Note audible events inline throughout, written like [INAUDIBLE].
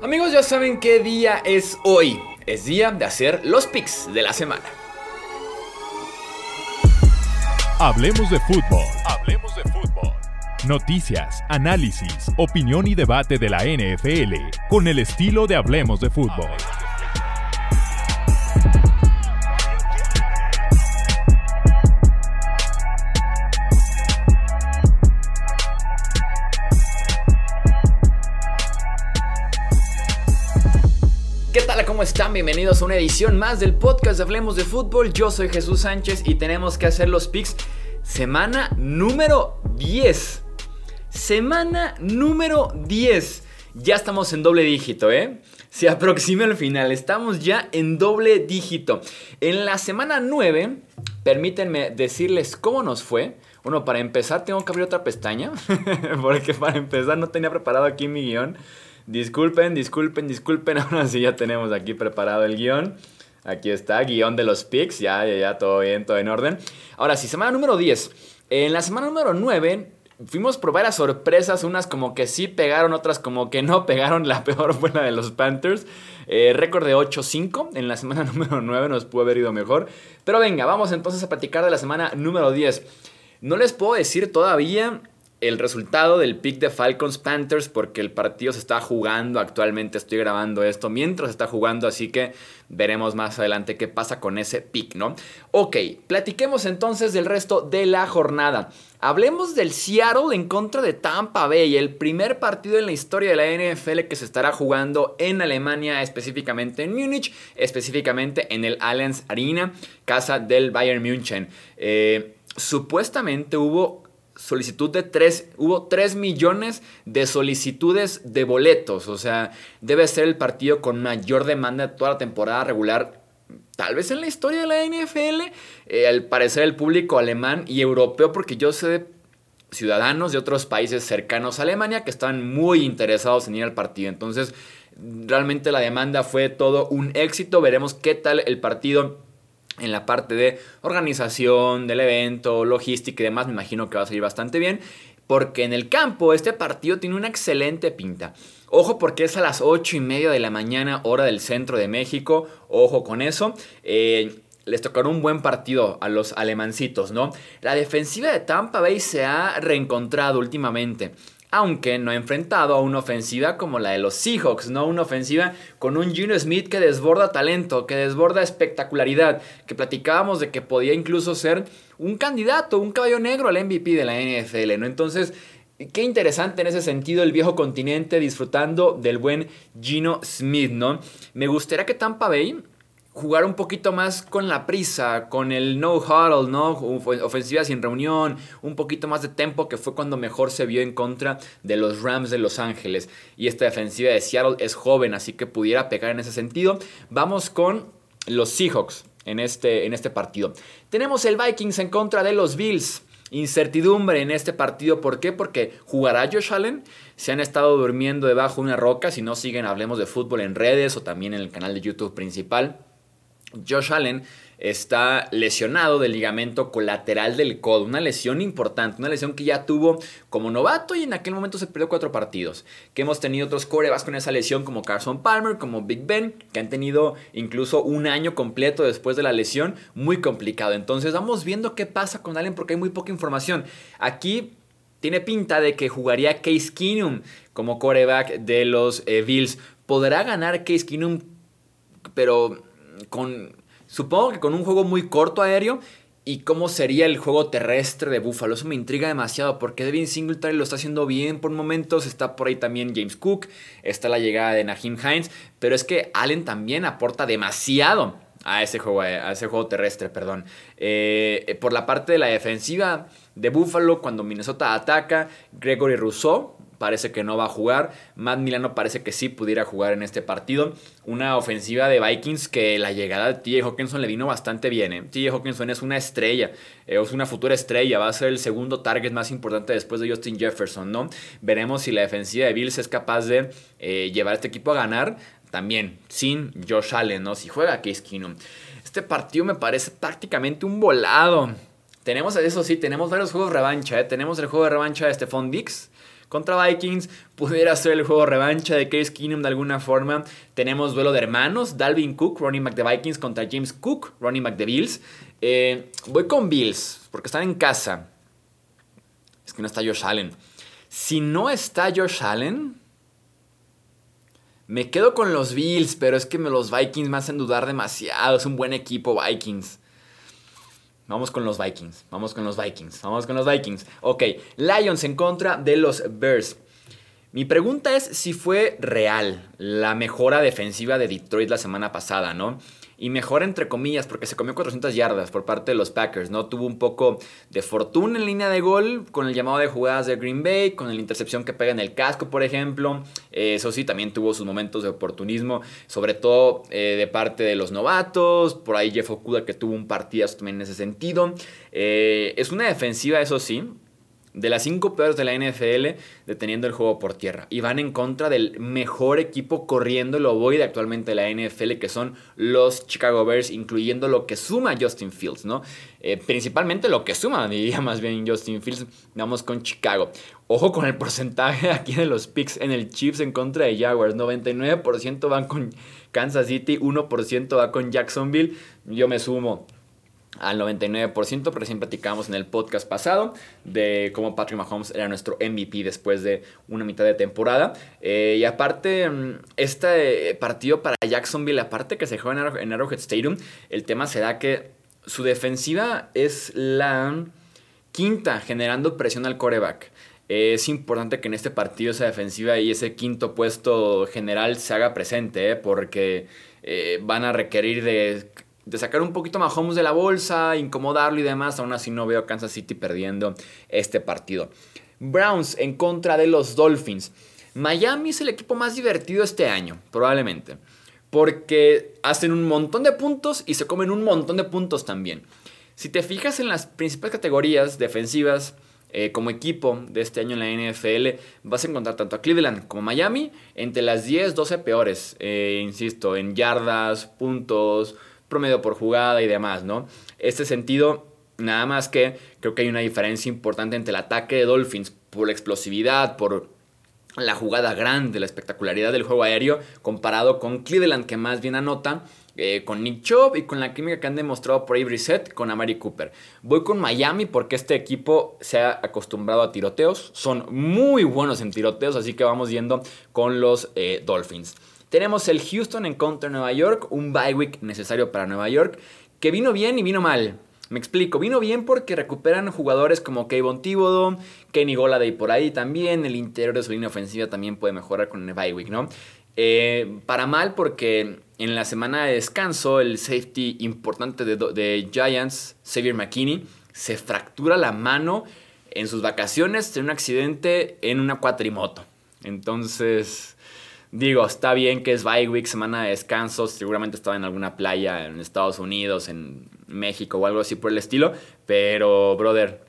Amigos, ya saben qué día es hoy. Es día de hacer los picks de la semana. Hablemos de fútbol. Hablemos de fútbol. Noticias, análisis, opinión y debate de la NFL con el estilo de Hablemos de fútbol. ¿Cómo están? Bienvenidos a una edición más del podcast de Hablemos de Fútbol. Yo soy Jesús Sánchez y tenemos que hacer los picks semana número 10. Semana número 10. Ya estamos en doble dígito, ¿eh? Se aproxima el final, estamos ya en doble dígito. En la semana 9, permítanme decirles cómo nos fue. Bueno, para empezar tengo que abrir otra pestaña, [LAUGHS] porque para empezar no tenía preparado aquí mi guion. Disculpen, disculpen, disculpen. [LAUGHS] Ahora sí ya tenemos aquí preparado el guion. Aquí está, guion de los picks. Ya, ya, ya, todo bien, todo en orden. Ahora sí, semana número 10. En la semana número 9 fuimos por varias sorpresas. Unas como que sí pegaron, otras como que no [LAUGHS] pegaron. La peor fue la de los Panthers. Eh, récord de 8-5. En la semana [LAUGHS] número 9 nos pudo haber ido mejor. Pero venga, vamos entonces a platicar de la semana número 10. No les puedo decir todavía el resultado del pick de Falcons Panthers porque el partido se está jugando actualmente. Estoy grabando esto mientras está jugando, así que veremos más adelante qué pasa con ese pick, ¿no? Ok, platiquemos entonces del resto de la jornada. Hablemos del Seattle en contra de Tampa Bay, el primer partido en la historia de la NFL que se estará jugando en Alemania, específicamente en Múnich, específicamente en el Allianz Arena, casa del Bayern München. Eh, supuestamente hubo solicitud de 3, hubo 3 millones de solicitudes de boletos, o sea, debe ser el partido con mayor demanda de toda la temporada regular, tal vez en la historia de la NFL, eh, al parecer el público alemán y europeo, porque yo sé de ciudadanos de otros países cercanos a Alemania que están muy interesados en ir al partido, entonces realmente la demanda fue todo un éxito, veremos qué tal el partido en la parte de organización del evento, logística y demás, me imagino que va a salir bastante bien. Porque en el campo este partido tiene una excelente pinta. Ojo porque es a las 8 y media de la mañana, hora del centro de México. Ojo con eso. Eh, les tocará un buen partido a los alemancitos, ¿no? La defensiva de Tampa Bay se ha reencontrado últimamente aunque no ha enfrentado a una ofensiva como la de los Seahawks, ¿no? Una ofensiva con un Gino Smith que desborda talento, que desborda espectacularidad, que platicábamos de que podía incluso ser un candidato, un caballo negro al MVP de la NFL, ¿no? Entonces, qué interesante en ese sentido el viejo continente disfrutando del buen Gino Smith, ¿no? Me gustaría que Tampa Bay jugar un poquito más con la prisa, con el no huddle, ¿no? Ofensiva sin reunión, un poquito más de tempo, que fue cuando mejor se vio en contra de los Rams de Los Ángeles. Y esta defensiva de Seattle es joven, así que pudiera pegar en ese sentido. Vamos con los Seahawks en este, en este partido. Tenemos el Vikings en contra de los Bills. Incertidumbre en este partido, ¿por qué? Porque jugará Josh Allen. Se han estado durmiendo debajo de una roca. Si no siguen, hablemos de fútbol en redes o también en el canal de YouTube principal. Josh Allen está lesionado del ligamento colateral del codo, una lesión importante, una lesión que ya tuvo como novato y en aquel momento se perdió cuatro partidos. Que hemos tenido otros corebas con esa lesión como Carson Palmer, como Big Ben, que han tenido incluso un año completo después de la lesión, muy complicado. Entonces vamos viendo qué pasa con Allen porque hay muy poca información. Aquí tiene pinta de que jugaría Case Keenum como coreback de los eh, Bills. ¿Podrá ganar Case Keenum? Pero con, supongo que con un juego muy corto aéreo y cómo sería el juego terrestre de Buffalo. Eso me intriga demasiado porque Devin Singletary lo está haciendo bien por momentos. Está por ahí también James Cook. Está la llegada de Naheem Hines. Pero es que Allen también aporta demasiado a ese juego, a ese juego terrestre, perdón. Eh, por la parte de la defensiva de Buffalo, cuando Minnesota ataca, Gregory Rousseau parece que no va a jugar. Matt Milano parece que sí pudiera jugar en este partido. Una ofensiva de Vikings que la llegada de T.J. Hawkinson le vino bastante bien. ¿eh? T.J. Hawkinson es una estrella, eh, es una futura estrella. Va a ser el segundo target más importante después de Justin Jefferson, ¿no? Veremos si la defensiva de Bills es capaz de eh, llevar a este equipo a ganar. También sin Josh Allen, ¿no? Si juega Case Keenum. Este partido me parece prácticamente un volado. Tenemos, eso sí, tenemos varios juegos de revancha. ¿eh? Tenemos el juego de revancha de Stephon Dix contra Vikings. Pudiera ser el juego revancha de Case Keenum de alguna forma. Tenemos duelo de hermanos. Dalvin Cook, running back de Vikings, contra James Cook, running back de Bills. Eh, voy con Bills, porque están en casa. Es que no está Josh Allen. Si no está Josh Allen, me quedo con los Bills, pero es que los Vikings me hacen dudar demasiado. Es un buen equipo Vikings. Vamos con los Vikings, vamos con los Vikings, vamos con los Vikings. Ok, Lions en contra de los Bears. Mi pregunta es si fue real la mejora defensiva de Detroit la semana pasada, ¿no? Y mejor entre comillas porque se comió 400 yardas por parte de los Packers, ¿no? Tuvo un poco de fortuna en línea de gol con el llamado de jugadas de Green Bay, con la intercepción que pega en el casco, por ejemplo. Eh, eso sí, también tuvo sus momentos de oportunismo, sobre todo eh, de parte de los novatos, por ahí Jeff Okuda que tuvo un partidazo también en ese sentido. Eh, es una defensiva, eso sí, de las cinco peores de la NFL deteniendo el juego por tierra. Y van en contra del mejor equipo corriendo el ovoide actualmente de la NFL, que son los Chicago Bears, incluyendo lo que suma Justin Fields, ¿no? Eh, principalmente lo que suma, [LAUGHS] diría más bien Justin Fields. Vamos con Chicago. Ojo con el porcentaje [LAUGHS] aquí de los picks en el Chiefs en contra de Jaguars. 99% van con Kansas City, 1% va con Jacksonville. Yo me sumo al 99%, pero recién platicábamos en el podcast pasado de cómo Patrick Mahomes era nuestro MVP después de una mitad de temporada. Eh, y aparte, mm, este partido para Jacksonville, aparte que se juega en Arrowhead Stadium, el tema será que su defensiva es la quinta generando presión al coreback. Es importante que en este partido esa defensiva y ese quinto puesto general se haga presente, ¿eh? porque eh, van a requerir de de sacar un poquito más Mahomes de la bolsa, incomodarlo y demás. Aún así no veo a Kansas City perdiendo este partido. Browns en contra de los Dolphins. Miami es el equipo más divertido este año, probablemente. Porque hacen un montón de puntos y se comen un montón de puntos también. Si te fijas en las principales categorías defensivas eh, como equipo de este año en la NFL, vas a encontrar tanto a Cleveland como a Miami entre las 10, 12 peores. Eh, insisto, en yardas, puntos, promedio por jugada y demás, ¿no? Este sentido, nada más que creo que hay una diferencia importante entre el ataque de Dolphins por la explosividad, por la jugada grande, la espectacularidad del juego aéreo, comparado con Cleveland, que más bien anota. Eh, con Nick Chubb y con la química que han demostrado por Avery Set con Amari Cooper. Voy con Miami porque este equipo se ha acostumbrado a tiroteos. Son muy buenos en tiroteos, así que vamos yendo con los eh, Dolphins. Tenemos el Houston en contra Nueva York, un bye week necesario para Nueva York, que vino bien y vino mal. Me explico, vino bien porque recuperan jugadores como Kayvon Thibodeau, Kenny Goladay por ahí también, el interior de su línea ofensiva también puede mejorar con el bye week, ¿no? Eh, para mal porque en la semana de descanso el safety importante de, de Giants, Xavier McKinney, se fractura la mano en sus vacaciones en un accidente en una cuatrimoto. Entonces, Digo, está bien que es bye week, semana de descanso, seguramente estaba en alguna playa en Estados Unidos, en México o algo así por el estilo, pero, brother,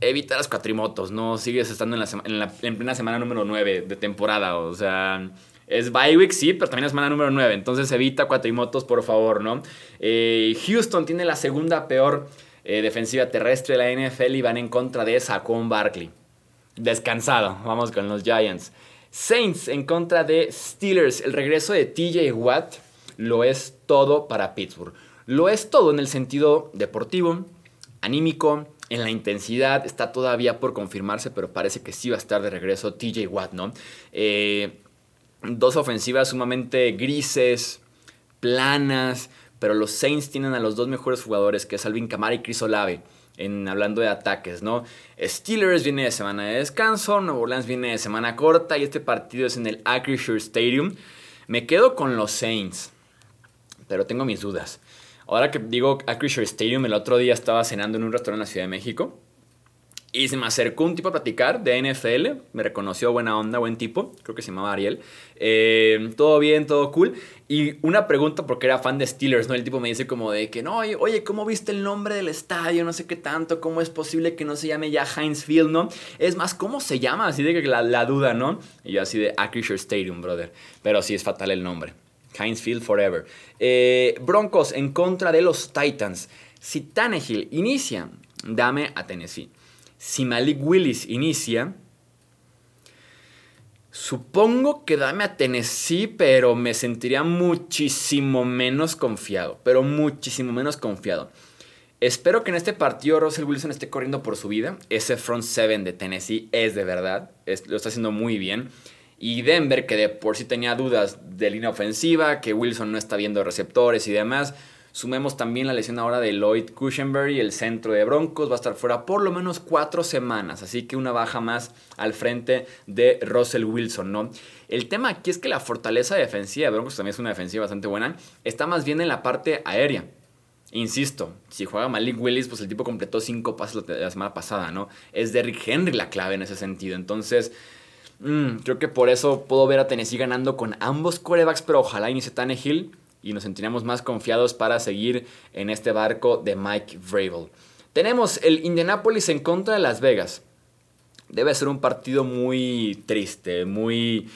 evita las cuatrimotos, no sigues estando en, la, en, plena semana número 9 de temporada, o sea... Es bye week, sí, pero también es semana número 9. Entonces evita cuatrimotos, por favor, ¿no? Eh, Houston tiene la segunda peor eh, defensiva terrestre de la NFL y van en contra de Saquon Barkley. Descansado. Vamos con los Giants. Saints en contra de Steelers. El regreso de TJ Watt lo es todo para Pittsburgh. Lo es todo en el sentido deportivo, anímico, en la intensidad. Está todavía por confirmarse, pero parece que sí va a estar de regreso TJ Watt, ¿no? Eh, dos ofensivas sumamente grises, planas, pero los Saints tienen a los dos mejores jugadores, que es Alvin Kamara y Chris Olave en hablando de ataques, ¿no? Steelers viene de semana de descanso, Nueva Orleans viene de semana corta y este partido es en el Acrisure Stadium. Me quedo con los Saints, pero tengo mis dudas. Ahora que digo Acrisure Stadium, el otro día estaba cenando en un restaurante en la Ciudad de México y se me acercó un tipo a platicar de NFL, me reconoció buena onda, buen tipo, creo que se llamaba Ariel. Eh, todo bien, todo cool. Y una pregunta, porque era fan de Steelers, ¿no? El tipo me dice como de que, no, oye, ¿cómo viste el nombre del estadio? No sé qué tanto, ¿cómo es posible que no se llame ya Heinz Field, ¿no? Es más, ¿cómo se llama? Así de que la, duda, ¿no? Y yo así de Acrisure Stadium, brother. Pero sí es fatal el nombre. Heinz Field Forever. Eh, Broncos en contra de los Titans. Si Tannehill inicia, dame a Tennessee. Si Malik Willis inicia, Supongo que dame a Tennessee, pero me sentiría muchísimo menos confiado. Pero muchísimo menos confiado. Espero que en este partido Russell Wilson esté corriendo por su vida. Ese front seven de Tennessee es de verdad. lo está haciendo muy bien. Y Denver, que de por sí tenía dudas de línea ofensiva, que Wilson no está viendo receptores y demás. Sumemos también la lesión ahora de Lloyd Cushenberry, el centro de Broncos, va a estar fuera por lo menos cuatro semanas, así que una baja más al frente de Russell Wilson, ¿no? El tema aquí es que la fortaleza defensiva de Broncos también es una defensiva bastante buena, está más bien en la parte aérea. Insisto, si juega Malik Willis, pues el tipo completó cinco pases la semana pasada, ¿no? Es Derrick Henry la clave en ese sentido. Entonces, mm, creo que por eso puedo ver a Tennessee ganando con ambos corebacks, pero ojalá inicie Hill y nos sentiremos más confiados para seguir en este barco de Mike Vrabel. Tenemos el Indianapolis en contra de Las Vegas. Debe ser un partido muy triste, muy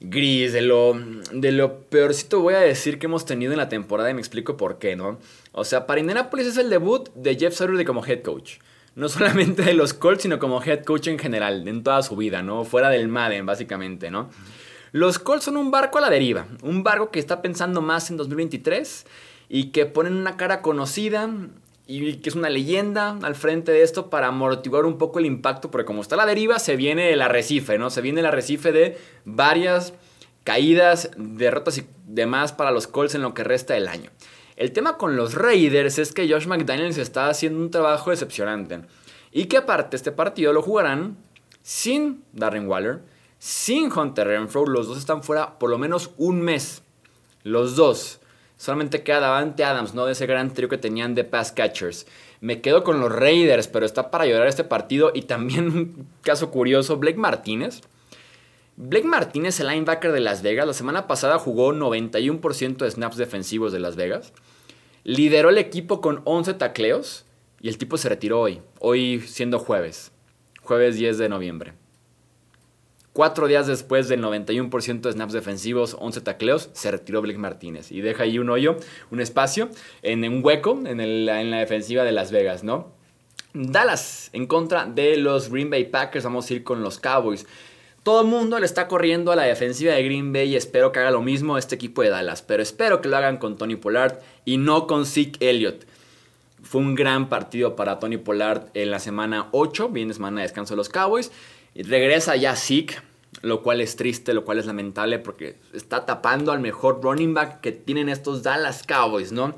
gris, de lo, de lo peorcito voy a decir que hemos tenido en la temporada y me explico por qué, ¿no? O sea, para Indianapolis es el debut de Jeff Saturday como head coach. No solamente de los Colts, sino como head coach en general, en toda su vida, ¿no? Fuera del Madden, básicamente, ¿no? Los Colts son un barco a la deriva, un barco que está pensando más en 2023 y que ponen una cara conocida y que es una leyenda al frente de esto para amortiguar un poco el impacto, porque como está la deriva se viene el arrecife, ¿no? Se viene el arrecife de varias caídas, derrotas y demás para los Colts en lo que resta del año. El tema con los Raiders es que Josh McDaniels está haciendo un trabajo decepcionante y que aparte este partido lo jugarán sin Darren Waller, sin Hunter Renfro, los dos están fuera por lo menos un mes. Los dos. Solamente queda Davante Adams, ¿no? De ese gran trío que tenían de pass catchers. Me quedo con los Raiders, pero está para llorar este partido. Y también [LAUGHS] un caso curioso, Blake Martínez. Blake Martínez, el linebacker de Las Vegas, la semana pasada jugó 91% de snaps defensivos de Las Vegas. Lideró el equipo con 11 tacleos y el tipo se retiró hoy, hoy siendo jueves, jueves 10 de noviembre. Cuatro días después del 91% de snaps defensivos, 11 tacleos, se retiró Blake Martínez. Y deja ahí un hoyo, un espacio, en un hueco en, la defensiva de Las Vegas, ¿no? Dallas en contra de los Green Bay Packers. Vamos a ir con los Cowboys. Todo el mundo le está corriendo a la defensiva de Green Bay y espero que haga lo mismo este equipo de Dallas. Pero espero que lo hagan con Tony Pollard y no con Zeke Elliott. Fue un gran partido para Tony Pollard en la semana 8, viene semana de descanso de los Cowboys. Y regresa ya Zeke, lo cual es triste, lo cual es lamentable porque está tapando al mejor running back que tienen estos Dallas Cowboys, ¿no?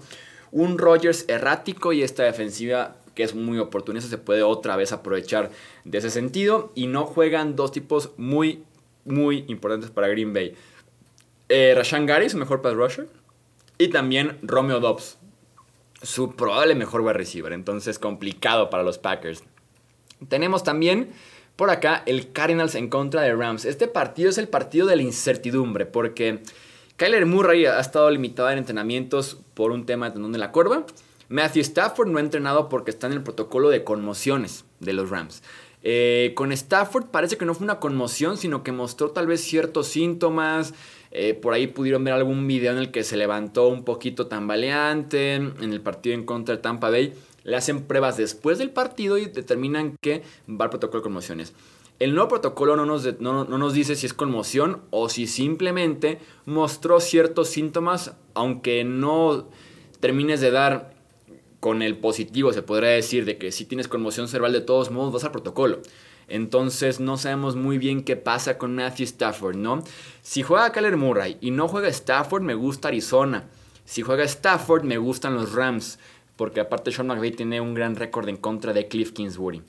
Un Rogers errático y esta defensiva que es muy oportunista se puede otra vez aprovechar de ese sentido y no juegan dos tipos muy, muy importantes para Green Bay. Eh, Rashan Gary, su mejor pass rusher, y también Romeo Dobbs, su probable mejor wide receiver, entonces complicado para los Packers. Tenemos también por acá, el Cardinals en contra de Rams. Este partido es el partido de la incertidumbre, porque Kyler Murray ha estado limitado en entrenamientos por un tema de tendón de la curva. Matthew Stafford no ha entrenado porque está en el protocolo de conmociones de los Rams. Eh, con Stafford parece que no fue una conmoción, sino que mostró tal vez ciertos síntomas. Eh, por ahí pudieron ver algún video en el que se levantó un poquito tambaleante en el partido en contra de Tampa Bay le hacen pruebas después del partido y determinan que va al protocolo de conmociones. El nuevo protocolo no nos, no, nos, dice si es conmoción o si simplemente mostró ciertos síntomas, aunque no termines de dar con el positivo, se podría decir, de que si tienes conmoción cerebral de todos modos vas al protocolo. Entonces no sabemos muy bien qué pasa con Matthew Stafford, ¿no? Si juega Kyler Murray y no juega Stafford, me gusta Arizona. Si juega Stafford, me gustan los Rams porque aparte Sean McVay tiene un gran récord en contra de Cliff Kingsbury.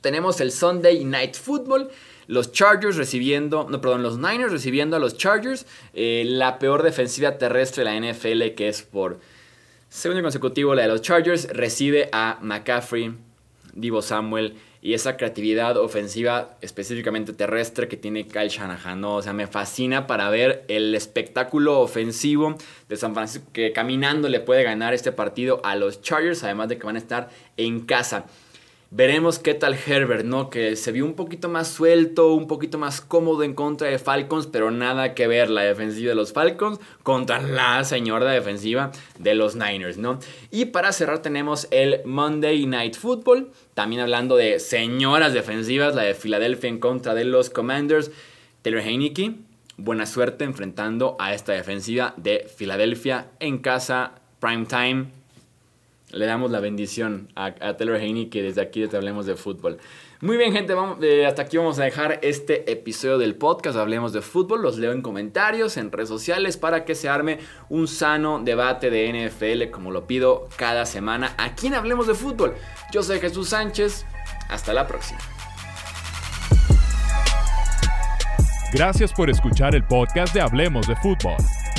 Tenemos el Sunday Night Football, los Chargers recibiendo, no, perdón, los Niners recibiendo a los Chargers, eh, la peor defensiva terrestre de la NFL, que es por segundo consecutivo la de los Chargers, recibe a McCaffrey, Divo Samuel y esa creatividad ofensiva específicamente terrestre que tiene Kyle Shanahan, ¿no? O sea, me fascina para ver el espectáculo ofensivo de San Francisco que caminando le puede ganar este partido a los Chargers, además de que van a estar en casa. Veremos qué tal Herbert, ¿no? Que se vio un poquito más suelto, un poquito más cómodo en contra de Falcons, pero nada que ver la defensiva de los Falcons contra la señora defensiva de los Niners, ¿no? Y para cerrar tenemos el Monday Night Football, también hablando de señoras defensivas, la de Filadelfia en contra de los Commanders. Taylor Heineke, buena suerte enfrentando a esta defensiva de Filadelfia en casa, prime time. Le damos la bendición a, Taylor Heineke desde aquí te Hablemos de Fútbol. Muy bien, gente, vamos, eh, hasta aquí vamos a dejar este episodio del podcast. Hablemos de fútbol. Los leo en comentarios, en redes sociales, para que se arme un sano debate de NFL, como lo pido cada semana. Aquí en Hablemos de Fútbol. Yo soy Jesús Sánchez. Hasta la próxima. Gracias por escuchar el podcast de Hablemos de Fútbol.